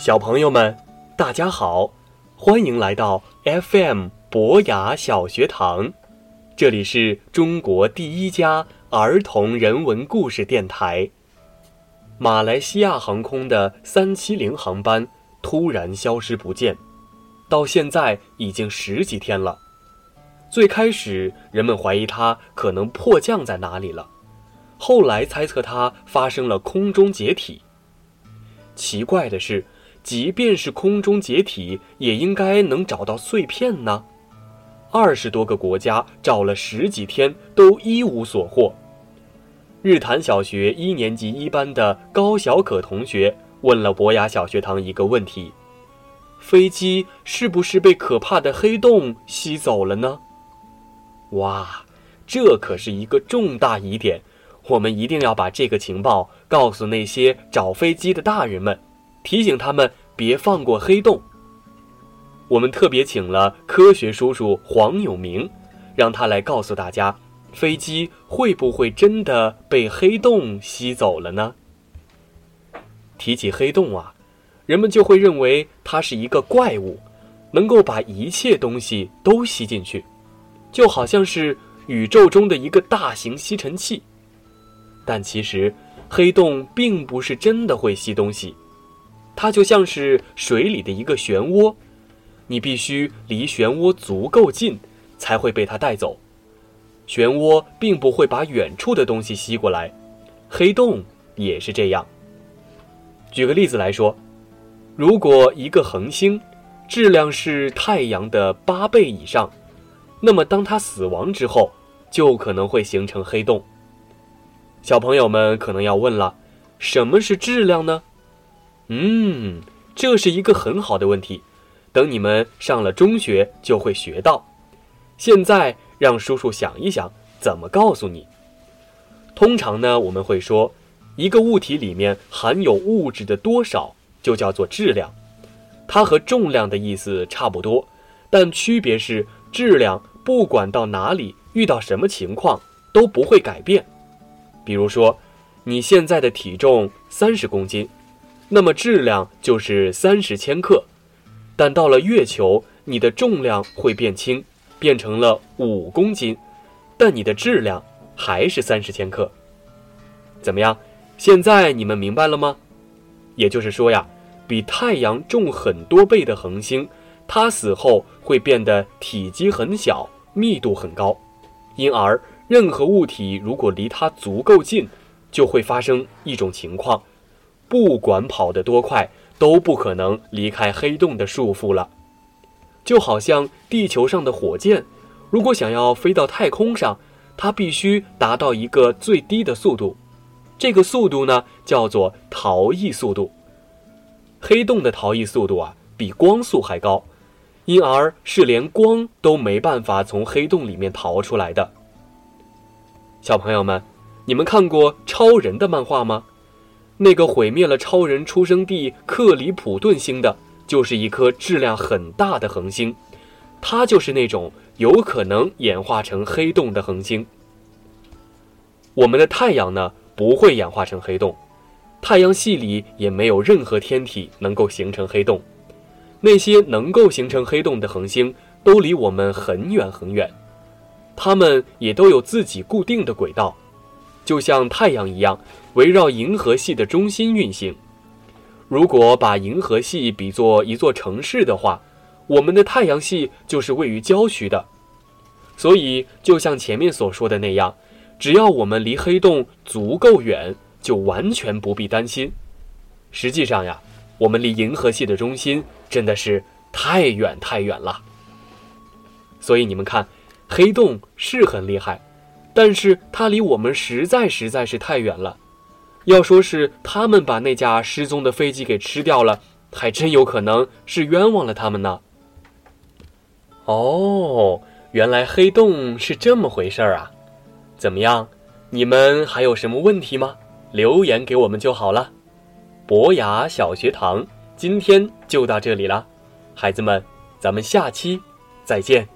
小朋友们，大家好，欢迎来到 FM 博雅小学堂，这里是中国第一家儿童人文故事电台。马来西亚航空的三七零航班突然消失不见，到现在已经十几天了。最开始人们怀疑它可能迫降在哪里了，后来猜测它发生了空中解体。奇怪的是。即便是空中解体，也应该能找到碎片呢。二十多个国家找了十几天，都一无所获。日坛小学一年级一班的高小可同学问了博雅小学堂一个问题：飞机是不是被可怕的黑洞吸走了呢？哇，这可是一个重大疑点，我们一定要把这个情报告诉那些找飞机的大人们。提醒他们别放过黑洞。我们特别请了科学叔叔黄永明，让他来告诉大家，飞机会不会真的被黑洞吸走了呢？提起黑洞啊，人们就会认为它是一个怪物，能够把一切东西都吸进去，就好像是宇宙中的一个大型吸尘器。但其实，黑洞并不是真的会吸东西。它就像是水里的一个漩涡，你必须离漩涡足够近，才会被它带走。漩涡并不会把远处的东西吸过来，黑洞也是这样。举个例子来说，如果一个恒星质量是太阳的八倍以上，那么当它死亡之后，就可能会形成黑洞。小朋友们可能要问了，什么是质量呢？嗯，这是一个很好的问题，等你们上了中学就会学到。现在让叔叔想一想怎么告诉你。通常呢，我们会说，一个物体里面含有物质的多少就叫做质量，它和重量的意思差不多，但区别是质量不管到哪里遇到什么情况都不会改变。比如说，你现在的体重三十公斤。那么质量就是三十千克，但到了月球，你的重量会变轻，变成了五公斤，但你的质量还是三十千克。怎么样？现在你们明白了吗？也就是说呀，比太阳重很多倍的恒星，它死后会变得体积很小，密度很高，因而任何物体如果离它足够近，就会发生一种情况。不管跑得多快，都不可能离开黑洞的束缚了。就好像地球上的火箭，如果想要飞到太空上，它必须达到一个最低的速度，这个速度呢叫做逃逸速度。黑洞的逃逸速度啊比光速还高，因而是连光都没办法从黑洞里面逃出来的。小朋友们，你们看过超人的漫画吗？那个毁灭了超人出生地克里普顿星的，就是一颗质量很大的恒星，它就是那种有可能演化成黑洞的恒星。我们的太阳呢，不会演化成黑洞，太阳系里也没有任何天体能够形成黑洞。那些能够形成黑洞的恒星，都离我们很远很远，它们也都有自己固定的轨道。就像太阳一样，围绕银河系的中心运行。如果把银河系比作一座城市的话，我们的太阳系就是位于郊区的。所以，就像前面所说的那样，只要我们离黑洞足够远，就完全不必担心。实际上呀，我们离银河系的中心真的是太远太远了。所以你们看，黑洞是很厉害。但是它离我们实在实在是太远了，要说是他们把那架失踪的飞机给吃掉了，还真有可能是冤枉了他们呢。哦，原来黑洞是这么回事儿啊！怎么样，你们还有什么问题吗？留言给我们就好了。博雅小学堂今天就到这里了，孩子们，咱们下期再见。